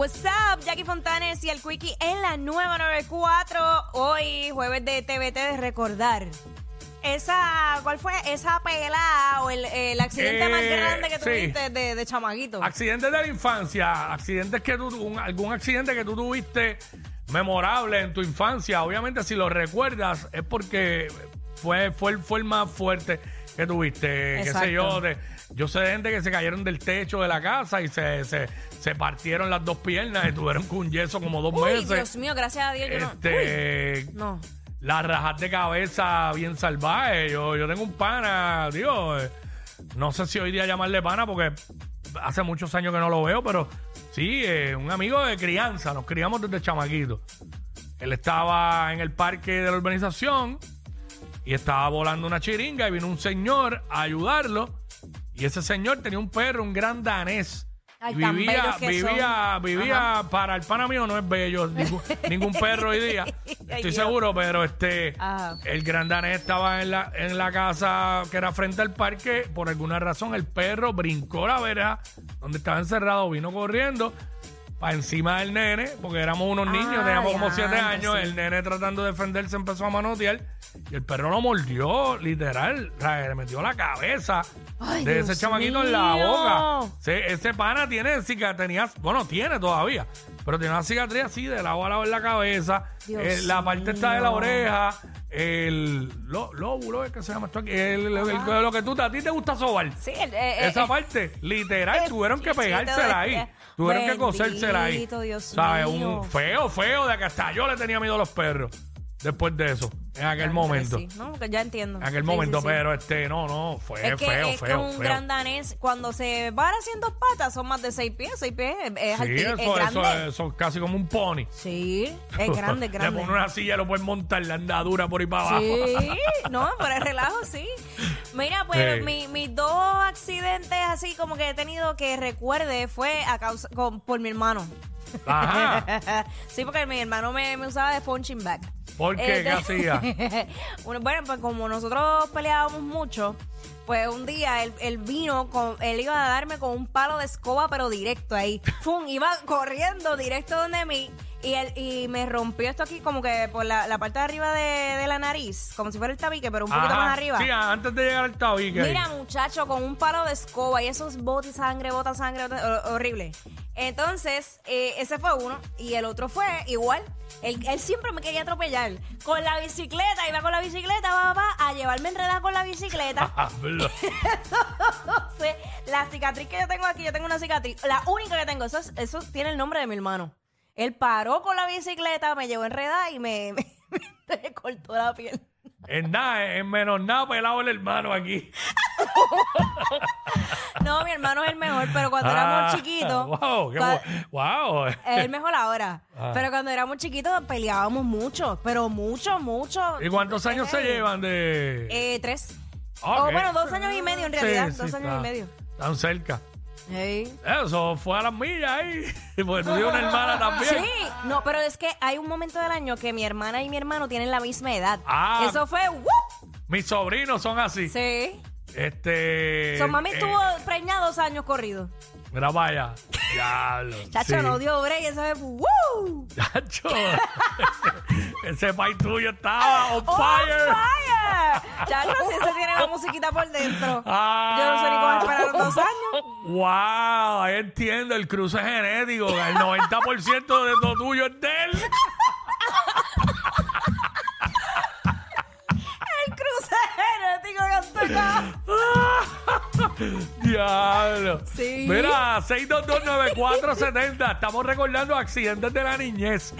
What's up, Jackie Fontanes y el Quickie en la nueva 94. Hoy, jueves de TVT de recordar. Esa, ¿cuál fue? Esa pelada o el, el accidente más Eh, grande que sí. tuviste de, de chamaguito. Accidentes de la infancia, accidentes que tú, un- algún accidente que tú tuviste memorable en tu infancia. Obviamente, si lo recuerdas, es porque fue, fue, el- fue el más fuerte que tuviste. Qué Exacto. sé yo, de- yo sé de gente que se cayeron del techo de la casa y se, se, se partieron las dos piernas y tuvieron con yeso como dos Uy, meses. Dios mío, gracias a Dios yo no. Este, no. las rajas de cabeza bien salvajes. Yo, yo tengo un pana, Dios, no sé si hoy día llamarle pana porque hace muchos años que no lo veo, pero sí, eh, un amigo de crianza, nos criamos desde chamaquito. Él estaba en el parque de la urbanización y estaba volando una chiringa y vino un señor a ayudarlo y ese señor tenía un perro, un gran danés. Ay, y tan vivía, bellos que vivía, son. vivía, para el pana mío no es bello, ningún, ningún perro hoy día. Ay, Estoy Dios. seguro, pero este Ajá. el gran danés estaba en la, en la casa que era frente al parque. Por alguna razón, el perro brincó la verja donde estaba encerrado, vino corriendo para encima del nene, porque éramos unos Ah, niños, teníamos como siete años. sí. El nene tratando de defenderse empezó a manotear y el perro lo mordió, literal. O sea, le metió la cabeza Ay, de Dios ese chamaquito en la mío. boca. Se- ese pana tiene cicatriz, tenía, bueno, tiene todavía, pero tiene una cicatriz así de lado a lado en la cabeza. Eh, la parte está de la oreja, el lo- lóbulo, es que se llama esto aquí, el- el- el- lo que tú, a ti te gusta sobar. Sí, el- eh, Esa eh, parte, literal, tuvieron que chichito pegársela ahí. Tuvieron que cosérsela ahí. Bendito Dios ¿Sabes? mío. Un feo, feo, de que hasta yo le tenía miedo a los perros. Después de eso, en aquel momento. sí. No, que ya entiendo. En aquel Sí, momento, sí, pero este, no, no, fue Es que, feo, es que feo, un feo. gran danés, cuando se para haciendo patas, son más de seis pies, seis pies, es, es Sí, alti- es eso, grande. eso, es casi como un pony. Sí, es grande, es Le grande. pones una silla lo puedes montar la andadura por ahí para abajo. Sí, no, pero el relajo sí. Mira, pues Sí. mi- mis dos accidentes así como que he tenido que recuerde fue a causa con- por mi hermano. Ajá. sí, porque mi hermano me, me usaba de punching bag. ¿Por qué? ¿Qué hacía? Bueno, bueno, pues como nosotros peleábamos mucho, pues un día él, él vino, con, él iba a darme con un palo de escoba, pero directo ahí. Fum, iba corriendo directo donde mí. Y, me rompió esto aquí como que por la, la parte de arriba de, de la nariz, como si fuera el tabique, pero un poquito Ajá. más arriba. Sí, antes de llegar al tabique. Mira, muchacho, con un palo de escoba y esos botes sangre, bota sangre, bota- hor- horrible. Entonces, eh, ese fue uno. Y el otro fue igual. Él, él siempre me quería atropellar. Con la bicicleta, iba con la bicicleta, papá, a llevarme enredada con la bicicleta. ¿verdad? Entonces, la cicatriz que yo tengo aquí, yo tengo una cicatriz. La única que tengo, eso, es- eso tiene el nombre de mi hermano. Él paró con la bicicleta, me llevó enredada y me, me, me cortó la piel. En nada, en menos nada pelado el hermano aquí. No, mi hermano es el mejor, pero cuando éramos chiquitos. Ah, Wow, qué wow. es el mejor ahora. Ah. Pero cuando éramos chiquitos peleábamos mucho, pero mucho, mucho. ¿Y cuántos años se llevan de...? Eh, tres. Ok. O bueno, dos años y medio en Sí, realidad. sí, dos años está- y medio. Tan cerca. Eso fue a las millas ahí. Porque tú tienes una hermana también. Sí, no, pero es que hay un momento del año que mi hermana y mi hermano tienen la misma edad. Ah. Eso fue, ¡woo! Mis sobrinos son así. Sí. Este. Su mami eh, estuvo preñada dos años corridos. Mira, vaya. Diablo. Chacho, sí. no dio break, eso fue, ¡woo! Chacho. Ese país tuyo estaba on ¡On fire. fire! Chacho, si ese tiene la musiquita por dentro. Ah. Yo no sé años. Wow, ahí entiendo el cruce genético. El 90% de lo tuyo es de él. El cruce genético que has tocado. Diablo. Sí. Mira, 6229470. Estamos recordando accidentes de la niñez.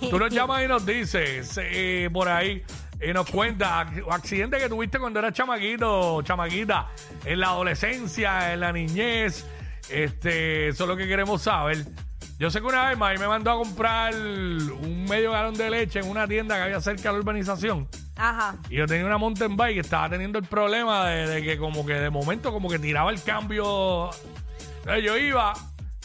Tú nos llamas y nos dices eh, por ahí y nos cuentas ac- accidentes que tuviste cuando eras chamaquito, chamaquita, en la adolescencia, en la niñez. Este, eso es lo que queremos saber. Yo sé que una vez Mari me mandó a comprar un medio galón de leche en una tienda que había cerca de la urbanización. Ajá. Y yo tenía una mountain bike y estaba teniendo el problema de, de que como que de momento como que tiraba el cambio. Entonces yo iba,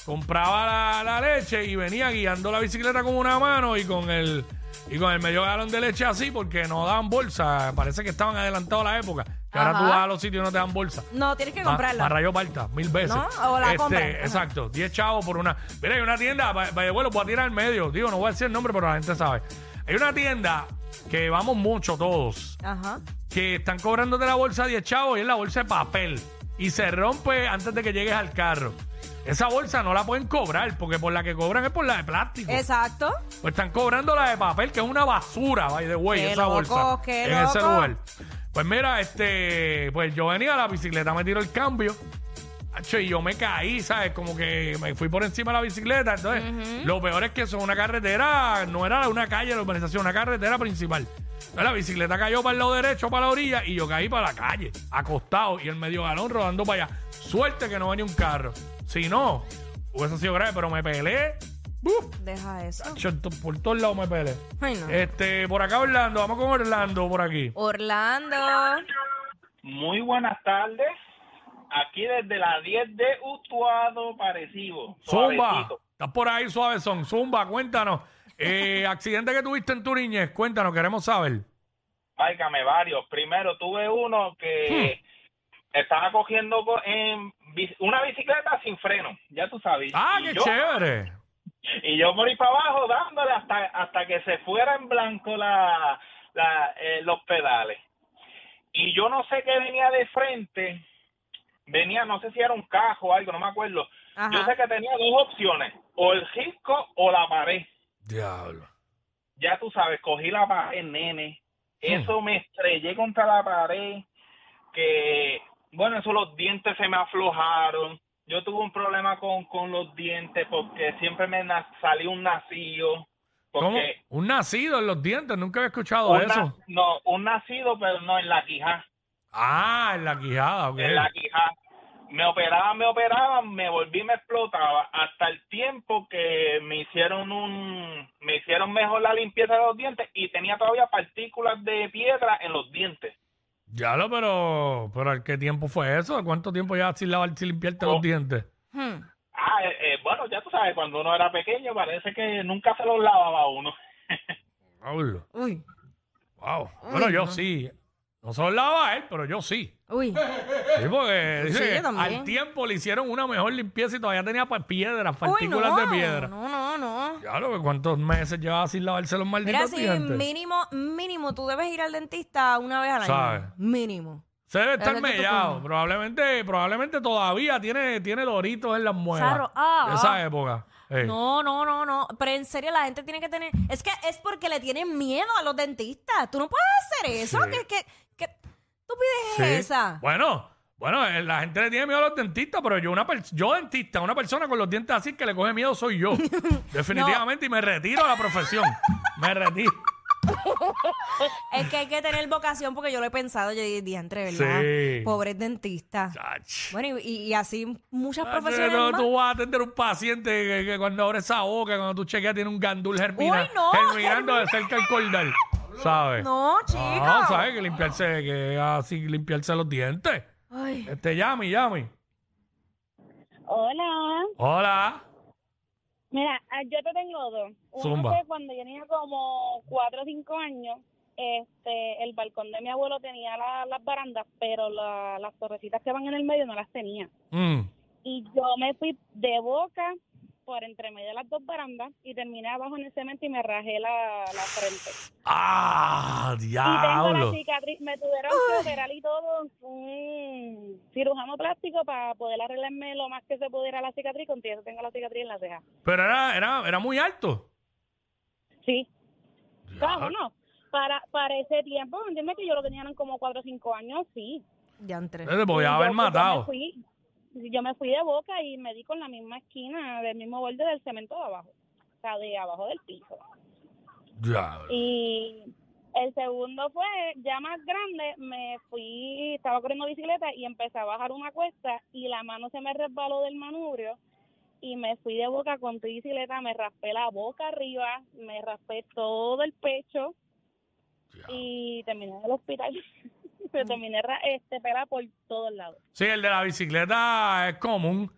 compraba la, la leche y venía guiando la bicicleta con una mano y con el y con el medio galón de leche así porque no daban bolsa. Parece que estaban adelantados a la época. Que ahora tú vas a los sitios y no te dan bolsa. No, tienes que comprarla. A rayo parta, mil veces. ¿No? O la compras. Ajá. Exacto, 10 chavos por una. Mira, hay una tienda, vaya vuelo, voy a tirar al medio. Digo, no voy a decir el nombre, pero la gente sabe. Hay una tienda que vamos mucho todos, Ajá. que están cobrando de la bolsa 10 chavos y es la bolsa de papel. Y se rompe antes de que llegues al carro. Esa bolsa no la pueden cobrar, porque por la que cobran es por la de plástico. Exacto. Pues están cobrando la de papel, que es una basura, by the way, Qué esa loco, bolsa. qué en ese lugar. Pues mira, este, pues yo venía a la bicicleta, me tiró el cambio. Y yo me caí, ¿sabes? Como que me fui por encima de la bicicleta. Entonces, lo peor es que eso es una carretera, no era una calle de la urbanización, una carretera principal. Entonces, la bicicleta cayó para el lado derecho, para la orilla, y yo caí para la calle, acostado, y el medio galón rodando para allá. Suerte que no venía un carro. Si no, hubiese sido grave, pero me peleé. ¡Uf! Deja eso. Por todos lados me peleé. Ay, no. Este, por acá Orlando, vamos con Orlando por aquí. Orlando. Muy buenas tardes. Aquí desde la 10 de Utuado Parecido. Zumba, estás por ahí suavezón. Zumba, cuéntanos. Eh, accidente que tuviste en tu niñez, cuéntanos, queremos saber. Válgame varios. Primero tuve uno que Hmm. estaba cogiendo co- en una bicicleta sin freno, ya tú sabes. Ah, y qué yo, chévere. Y yo ahí para abajo dándole hasta, hasta que se fuera en blanco la, la, eh, los pedales. Y yo no sé qué venía de frente. Venía, no sé si era un cajo o algo, no me acuerdo. Ajá. Yo sé que tenía dos opciones, o el risco o la pared. Diablo. Ya tú sabes, cogí la pared, nene. Eso me estrellé contra la pared, que, bueno, eso los dientes se me aflojaron. Yo tuve un problema con, con los dientes porque siempre me salió un nacido. ¿Cómo? Un nacido en los dientes, nunca había escuchado un eso. no, un nacido, pero no en la quijá. Ah, en la quijada, ok. En la quijá. Me operaban, me operaban, me volví, me explotaba hasta el tiempo que me hicieron un, me hicieron mejor la limpieza de los dientes y tenía todavía partículas de piedra en los dientes. Ya lo, pero, pero ¿qué tiempo fue eso? ¿Cuánto tiempo ya sin lavar, sin limpiarte los Oh. dientes? Hmm. Ah, eh, eh, bueno, ya tú sabes, cuando uno era pequeño parece que nunca se los lavaba uno. Pablo. Uy. Wow. Bueno, yo sí. No se los lava él, pero yo sí. Uy. Sí, porque dice que al tiempo le hicieron una mejor limpieza y todavía tenía pues, piedras, Uy, partículas no. de piedra. No, no, no. Ya lo que cuántos meses llevaba sin lavarse los Mira, malditos sí, dientes. mínimo, mínimo, tú debes ir al dentista una vez al año. ¿Sabes? Mínimo. Se debe estar Dale que tú mellado. Probablemente, probablemente todavía tiene, tiene doritos en las muelas. Sarro, ah, de esa ah. época. Ey. No, no, no, no. Pero en serio, la gente tiene que tener. Es que es porque le tienen miedo a los dentistas. Tú no puedes hacer eso. Sí. ¿Qué, qué, qué estupidez Sí. es esa? Bueno, bueno, eh, la gente le tiene miedo a los dentistas, pero yo, una yo dentista, una persona con los dientes así que le coge miedo soy yo. Definitivamente, y me retiro de la profesión. me retiro. Es que hay que tener vocación porque yo lo he pensado. Yo dije, diantre, ¿verdad? Sí. Pobres dentistas. Bueno, y, y así muchas Ah, profesiones no, más. tú vas a atender un paciente que, que cuando abre esa boca, cuando tú chequeas, tiene un gandul germina, Uy, no, germinando de cerca el cordal. ¿Sabes? No, No, chica. ¿sabes? Que limpiarse, que así limpiarse los dientes. Ay. Este, Yami, Yami. Hola. Hola. Mira, ah, yo te tengo dos. Uno Zumba. fue cuando yo tenía como cuatro o cinco años. Este, el balcón de mi abuelo tenía la- las barandas, pero la- las torrecitas que van en el medio no las tenía. Mm. Y yo me fui de boca por entre medio de las dos barandas y terminé abajo en el cemento y me rajé la, la frente. Ah, Y tengo la diablo. cicatriz, me tuvieron que operar y todo, un cirujano plástico para poder arreglarme lo más que se pudiera la cicatriz, con eso tengo la cicatriz en la ceja. Pero era, era, era muy alto. Sí. Diablo. Claro, no. Para, para ese tiempo, entiendes que yo lo tenía eran como 4 o 5 años, sí. Diantre. Te podía Y haber pues, yo matado. me fui, yo me fui de boca y me di con la misma esquina del mismo borde del cemento de abajo. O sea, de abajo del piso. Diablo. Y El segundo fue, ya más grande, me fui, estaba corriendo bicicleta y empecé a bajar una cuesta y la mano se me resbaló del manubrio y me fui de boca con tu bicicleta, me raspé la boca arriba, me raspé todo el pecho y terminé en el hospital. me terminé este, pela por todos lados. Sí, el de la bicicleta es común.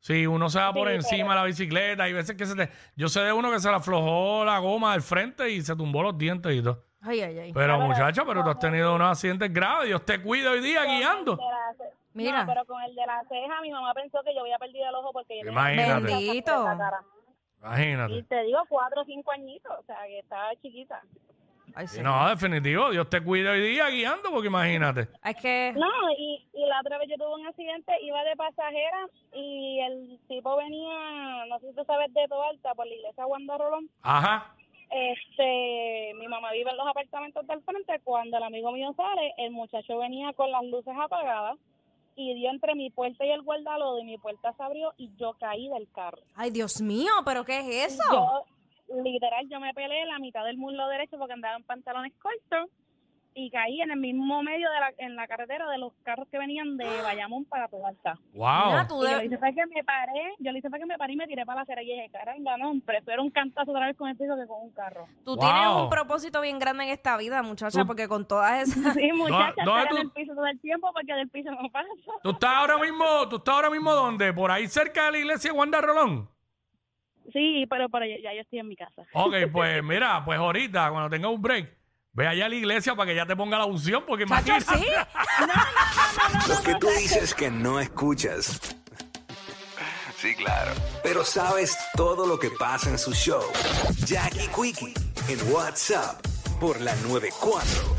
Si uno se va por Sí, encima de la bicicleta, hay veces que se te... Yo sé de uno que se le aflojó la goma del frente y se tumbó los dientes y todo. Ay, ay, ay. Pero muchacha, pero tú has tenido unos accidentes graves. Dios te cuida hoy día guiando. La Mira. No, pero con el de la ceja, mi mamá pensó que yo había perdido el ojo porque yo tenía Imagínate. Bendito. la cara. Y Imagínate. te digo, cuatro o cinco añitos, o sea, que estaba chiquita. Ay, sí. No, definitivo. Dios te cuida hoy día guiando porque imagínate. Es que. No, y, y la otra vez yo tuve un accidente, iba de pasajera y el tipo venía, no sé si tú sabes, de Toalta, por la iglesia Wanda Rolón. Ajá. Este, mi mamá vive en los apartamentos del frente. Cuando el amigo mío sale, el muchacho venía con las luces apagadas y dio entre mi puerta y el guardalodo y mi puerta se abrió y yo caí del carro. Ay, Dios mío, ¿pero qué es eso? Yo, literal, yo me peleé la mitad del muslo derecho porque andaba en pantalones cortos y caí en el mismo medio de la, en la carretera de los carros que venían de Bayamón para Toalta. Wow. Mira, tú Y yo le hice fue que me paré, yo le hice fue que me paré y me tiré para la acera y dije, caramba, no, prefiero un cantazo otra vez con el piso que con un carro. Tú Wow. tienes un propósito bien grande en esta vida, muchacha, Tú- porque con todas esas. Sí, muchacha, no, estar tú- en el piso todo el tiempo porque del piso no pasa. ¿Tú estás ahora mismo, tú estás ahora mismo dónde? ¿Por ahí cerca de la iglesia de Wanda Rolón? Sí, pero, pero ya, ya yo estoy en mi casa. Ok, pues mira, pues ahorita, cuando tenga un break, ve allá a la iglesia para que ya te ponga la unción, porque Chacho, imagínate. sí. Lo que tú dices que no escuchas. Sí, claro. Pero sabes todo lo que pasa en su show. Jackie Quickie en WhatsApp por la 94.